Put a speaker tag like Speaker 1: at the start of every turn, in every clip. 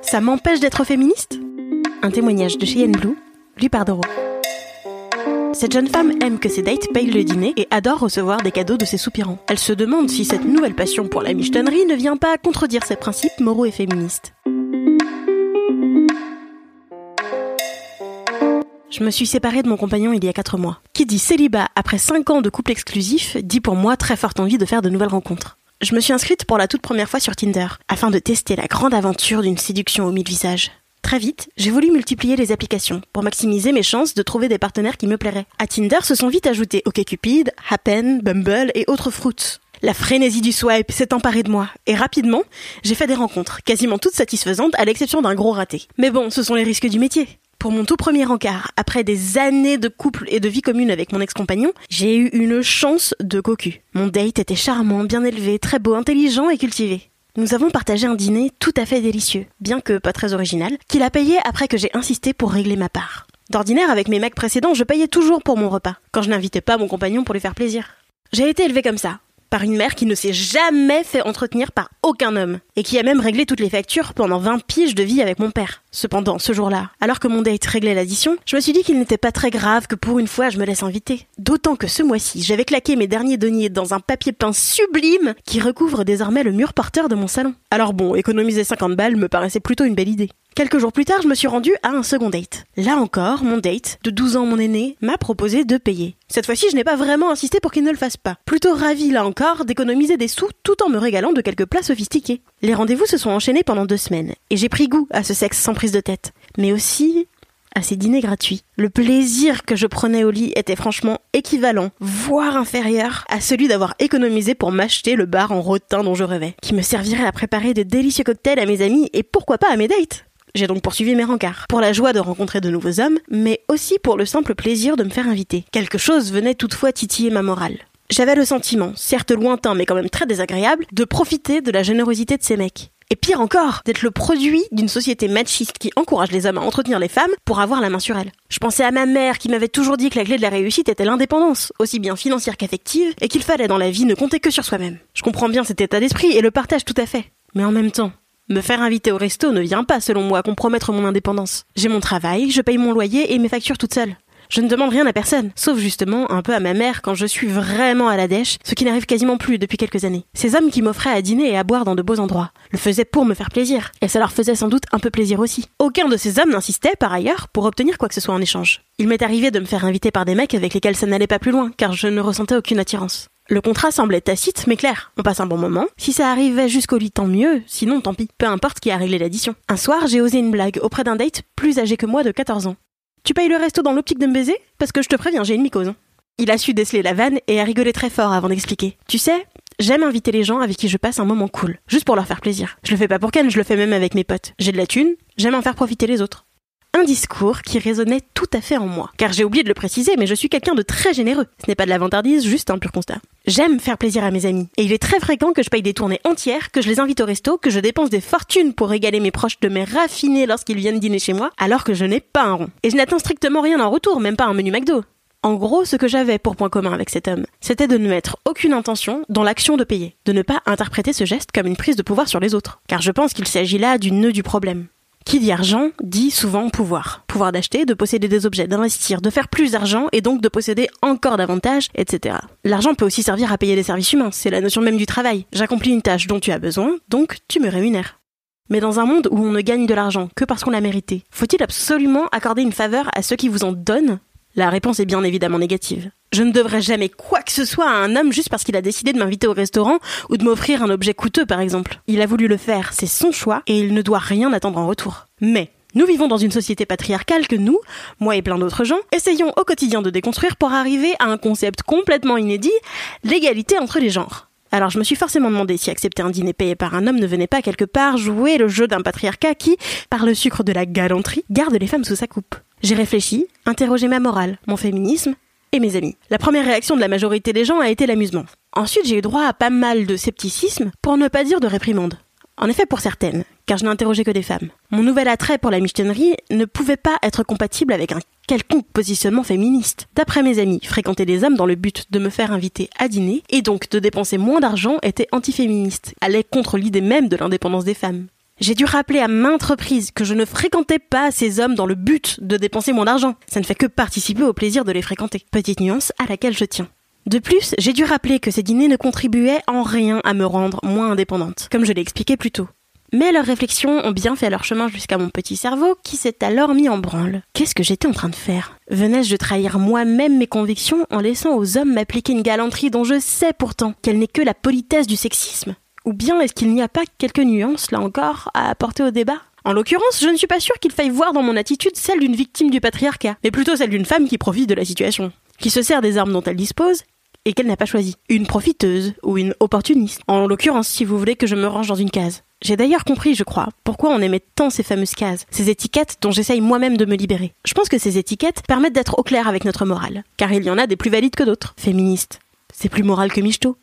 Speaker 1: Ça m'empêche d'être féministe? Un témoignage de Cheyenne Blue, lui Pardoro. Cette jeune femme aime que ses dates payent le dîner et adore recevoir des cadeaux de ses soupirants. Elle se demande si cette nouvelle passion pour la michetonnerie ne vient pas contredire ses principes moraux et féministes. Je me suis séparée de mon compagnon il y a 4 mois. Qui dit célibat après 5 ans de couple exclusif dit pour moi très forte envie de faire de nouvelles rencontres. Je me suis inscrite pour la toute première fois sur Tinder, afin de tester la grande aventure d'une séduction aux mille visages. Très vite, j'ai voulu multiplier les applications pour maximiser mes chances de trouver des partenaires qui me plairaient. À Tinder se sont vite ajoutés OkCupid, Happen, Bumble et autres fruits. La frénésie du swipe s'est emparée de moi, et rapidement, j'ai fait des rencontres, quasiment toutes satisfaisantes à l'exception d'un gros raté. Mais bon, ce sont les risques du métier. Pour mon tout premier encart, après des années de couple et de vie commune avec mon ex-compagnon, j'ai eu une chance de cocu. Mon date était charmant, bien élevé, très beau, intelligent et cultivé. Nous avons partagé un dîner tout à fait délicieux, bien que pas très original, qu'il a payé après que j'ai insisté pour régler ma part. D'ordinaire, avec mes mecs précédents, je payais toujours pour mon repas, quand je n'invitais pas mon compagnon pour lui faire plaisir. J'ai été élevée comme ça, par une mère qui ne s'est jamais fait entretenir par aucun homme, et qui a même réglé toutes les factures pendant 20 piges de vie avec mon père. Cependant, ce jour-là, alors que mon date réglait l'addition, je me suis dit qu'il n'était pas très grave que pour une fois je me laisse inviter. D'autant que ce mois-ci, j'avais claqué mes derniers deniers dans un papier peint sublime qui recouvre désormais le mur porteur de mon salon. Alors bon, économiser 50 balles me paraissait plutôt une belle idée. Quelques jours plus tard, je me suis rendue à un second date. Là encore, mon date, de 12 ans mon aîné, m'a proposé de payer. Cette fois-ci, je n'ai pas vraiment insisté pour qu'il ne le fasse pas. Plutôt ravi, là encore, d'économiser des sous tout en me régalant de quelques plats sophistiqués. Les rendez-vous se sont enchaînés pendant deux semaines, et j'ai pris goût à ce sexe sans prise de tête. Mais aussi à ces dîners gratuits. Le plaisir que je prenais au lit était franchement équivalent, voire inférieur, à celui d'avoir économisé pour m'acheter le bar en rotin dont je rêvais, qui me servirait à préparer de délicieux cocktails à mes amis et pourquoi pas à mes dates. J'ai donc poursuivi mes rencarts, pour la joie de rencontrer de nouveaux hommes, mais aussi pour le simple plaisir de me faire inviter. Quelque chose venait toutefois titiller ma morale. J'avais le sentiment, certes lointain mais quand même très désagréable, de profiter de la générosité de ces mecs. Et pire encore, d'être le produit d'une société machiste qui encourage les hommes à entretenir les femmes pour avoir la main sur elles. Je pensais à ma mère qui m'avait toujours dit que la clé de la réussite était l'indépendance, aussi bien financière qu'affective, et qu'il fallait dans la vie ne compter que sur soi-même. Je comprends bien cet état d'esprit et le partage tout à fait. Mais en même temps, me faire inviter au resto ne vient pas, selon moi, compromettre mon indépendance. J'ai mon travail, je paye mon loyer et mes factures toute seule. Je ne demande rien à personne, sauf justement un peu à ma mère quand je suis vraiment à la dèche, ce qui n'arrive quasiment plus depuis quelques années. Ces hommes qui m'offraient à dîner et à boire dans de beaux endroits le faisaient pour me faire plaisir, et ça leur faisait sans doute un peu plaisir aussi. Aucun de ces hommes n'insistait, par ailleurs, pour obtenir quoi que ce soit en échange. Il m'est arrivé de me faire inviter par des mecs avec lesquels ça n'allait pas plus loin, car je ne ressentais aucune attirance. Le contrat semblait tacite, mais clair. On passe un bon moment. Si ça arrivait jusqu'au lit, tant mieux. Sinon, tant pis. Peu importe qui a réglé l'addition. Un soir, j'ai osé une blague auprès d'un date plus âgé que moi de 14 ans. Tu payes le resto dans l'optique de me baiser? Parce que je te préviens, j'ai une mycose. Il a su déceler la vanne et a rigolé très fort avant d'expliquer. Tu sais, j'aime inviter les gens avec qui je passe un moment cool, juste pour leur faire plaisir. Je le fais pas pour Ken, je le fais même avec mes potes. J'ai de la thune, j'aime en faire profiter les autres. Un discours qui résonnait tout à fait en moi. Car j'ai oublié de le préciser, mais je suis quelqu'un de très généreux. Ce n'est pas de la vantardise, juste un pur constat. J'aime faire plaisir à mes amis. Et il est très fréquent que je paye des tournées entières, que je les invite au resto, que je dépense des fortunes pour régaler mes proches de mes raffinés lorsqu'ils viennent dîner chez moi, alors que je n'ai pas un rond. Et je n'attends strictement rien en retour, même pas un menu McDo. En gros, ce que j'avais pour point commun avec cet homme, c'était de ne mettre aucune intention dans l'action de payer, de ne pas interpréter ce geste comme une prise de pouvoir sur les autres. Car je pense qu'il s'agit là du nœud du problème. Qui dit argent dit souvent pouvoir. Pouvoir d'acheter, de posséder des objets, d'investir, de faire plus d'argent et donc de posséder encore davantage, etc. L'argent peut aussi servir à payer des services humains, c'est la notion même du travail. J'accomplis une tâche dont tu as besoin, donc tu me rémunères. Mais dans un monde où on ne gagne de l'argent que parce qu'on l'a mérité, faut-il absolument accorder une faveur à ceux qui vous en donnent? La réponse est bien évidemment négative. Je ne devrais jamais quoi que ce soit à un homme juste parce qu'il a décidé de m'inviter au restaurant ou de m'offrir un objet coûteux par exemple. Il a voulu le faire, c'est son choix et il ne doit rien attendre en retour. Mais nous vivons dans une société patriarcale que nous, moi et plein d'autres gens, essayons au quotidien de déconstruire pour arriver à un concept complètement inédit, l'égalité entre les genres. Alors je me suis forcément demandé si accepter un dîner payé par un homme ne venait pas quelque part jouer le jeu d'un patriarcat qui, par le sucre de la galanterie, garde les femmes sous sa coupe. J'ai réfléchi, interrogé ma morale, mon féminisme et mes amis. La première réaction de la majorité des gens a été l'amusement. Ensuite, j'ai eu droit à pas mal de scepticisme, pour ne pas dire de réprimande. En effet, pour certaines, car je n'ai interrogé que des femmes. Mon nouvel attrait pour la michtonnerie ne pouvait pas être compatible avec un quelconque positionnement féministe. D'après mes amis, fréquenter des hommes dans le but de me faire inviter à dîner, et donc de dépenser moins d'argent, était antiféministe, allait contre l'idée même de l'indépendance des femmes. J'ai dû rappeler à maintes reprises que je ne fréquentais pas ces hommes dans le but de dépenser moins d'argent. Ça ne fait que participer au plaisir de les fréquenter. Petite nuance à laquelle je tiens. De plus, j'ai dû rappeler que ces dîners ne contribuaient en rien à me rendre moins indépendante, comme je l'ai expliqué plus tôt. Mais leurs réflexions ont bien fait leur chemin jusqu'à mon petit cerveau qui s'est alors mis en branle. Qu'est-ce que j'étais en train de faire? Venais-je de trahir moi-même mes convictions en laissant aux hommes m'appliquer une galanterie dont je sais pourtant qu'elle n'est que la politesse du sexisme? Ou bien est-ce qu'il n'y a pas quelques nuances, là encore, à apporter au débat? En l'occurrence, je ne suis pas sûre qu'il faille voir dans mon attitude celle d'une victime du patriarcat, mais plutôt celle d'une femme qui profite de la situation, qui se sert des armes dont elle dispose et qu'elle n'a pas choisi. Une profiteuse ou une opportuniste. En l'occurrence, si vous voulez que je me range dans une case. J'ai d'ailleurs compris, je crois, pourquoi on aimait tant ces fameuses cases, ces étiquettes dont j'essaye moi-même de me libérer. Je pense que ces étiquettes permettent d'être au clair avec notre morale, car il y en a des plus valides que d'autres. Féministe. C'est plus moral que michto.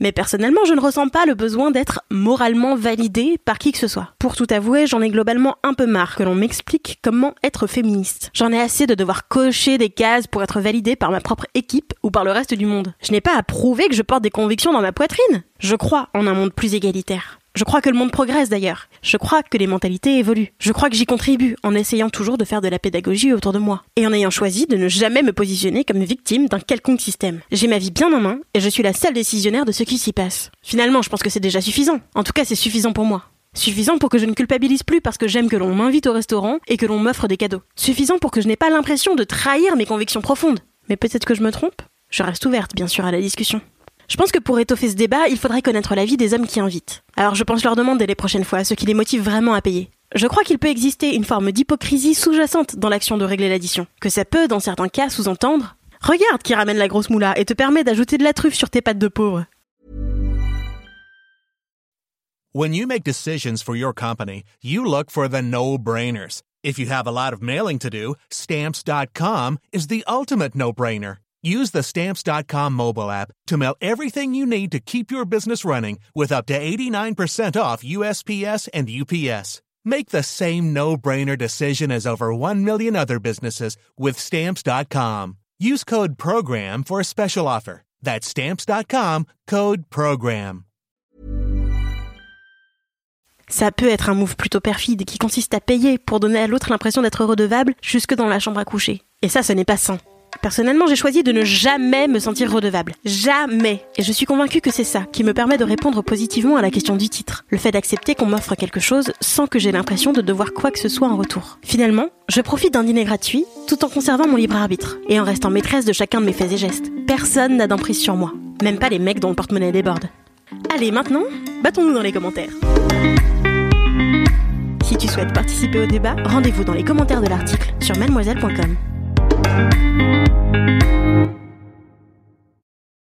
Speaker 1: Mais personnellement, je ne ressens pas le besoin d'être moralement validé par qui que ce soit. Pour tout avouer, j'en ai globalement un peu marre que l'on m'explique comment être féministe. J'en ai assez de devoir cocher des cases pour être validé par ma propre équipe ou par le reste du monde. Je n'ai pas à prouver que je porte des convictions dans ma poitrine. Je crois en un monde plus égalitaire. Je crois que le monde progresse d'ailleurs. Je crois que les mentalités évoluent. Je crois que j'y contribue en essayant toujours de faire de la pédagogie autour de moi. Et en ayant choisi de ne jamais me positionner comme victime d'un quelconque système. J'ai ma vie bien en main et je suis la seule décisionnaire de ce qui s'y passe. Finalement, je pense que c'est déjà suffisant. En tout cas, c'est suffisant pour moi. Suffisant pour que je ne culpabilise plus parce que j'aime que l'on m'invite au restaurant et que l'on m'offre des cadeaux. Suffisant pour que je n'ai pas l'impression de trahir mes convictions profondes. Mais peut-être que je me trompe? Je reste ouverte, bien sûr, à la discussion. Je pense que pour étoffer ce débat, il faudrait connaître l'avis des hommes qui invitent. Alors je pense leur demander les prochaines fois ce qui les motive vraiment à payer. Je crois qu'il peut exister une forme d'hypocrisie sous-jacente dans l'action de régler l'addition. Que ça peut, dans certains cas, sous-entendre Regarde qui ramène la grosse moula et te permet d'ajouter de la truffe sur tes pattes de pauvre.
Speaker 2: When you make decisions for your company, you look for the no-brainers. If you have a lot mailing to do, stamps.com is the ultimate no-brainer. Use the Stamps.com mobile app to mail everything you need to keep your business running with up to 89% off USPS and UPS. Make the same no-brainer decision as over 1 million other businesses with Stamps.com. Use code PROGRAM for a special offer. That's Stamps.com, code PROGRAM.
Speaker 1: Ça peut être un move plutôt perfide qui consiste à payer pour donner à l'autre l'impression d'être redevable jusque dans la chambre à coucher. Et ça, ce n'est pas sain. Personnellement, j'ai choisi de ne jamais me sentir redevable. Jamais. Et je suis convaincue que c'est ça qui me permet de répondre positivement à la question du titre. Le fait d'accepter qu'on m'offre quelque chose sans que j'ai l'impression de devoir quoi que ce soit en retour. Finalement, je profite d'un dîner gratuit tout en conservant mon libre arbitre et en restant maîtresse de chacun de mes faits et gestes. Personne n'a d'emprise sur moi. Même pas les mecs dont le porte-monnaie déborde. Allez, maintenant, battons-nous dans les commentaires. Si tu souhaites participer au débat, rendez-vous dans les commentaires de l'article sur mademoiselle.com. Música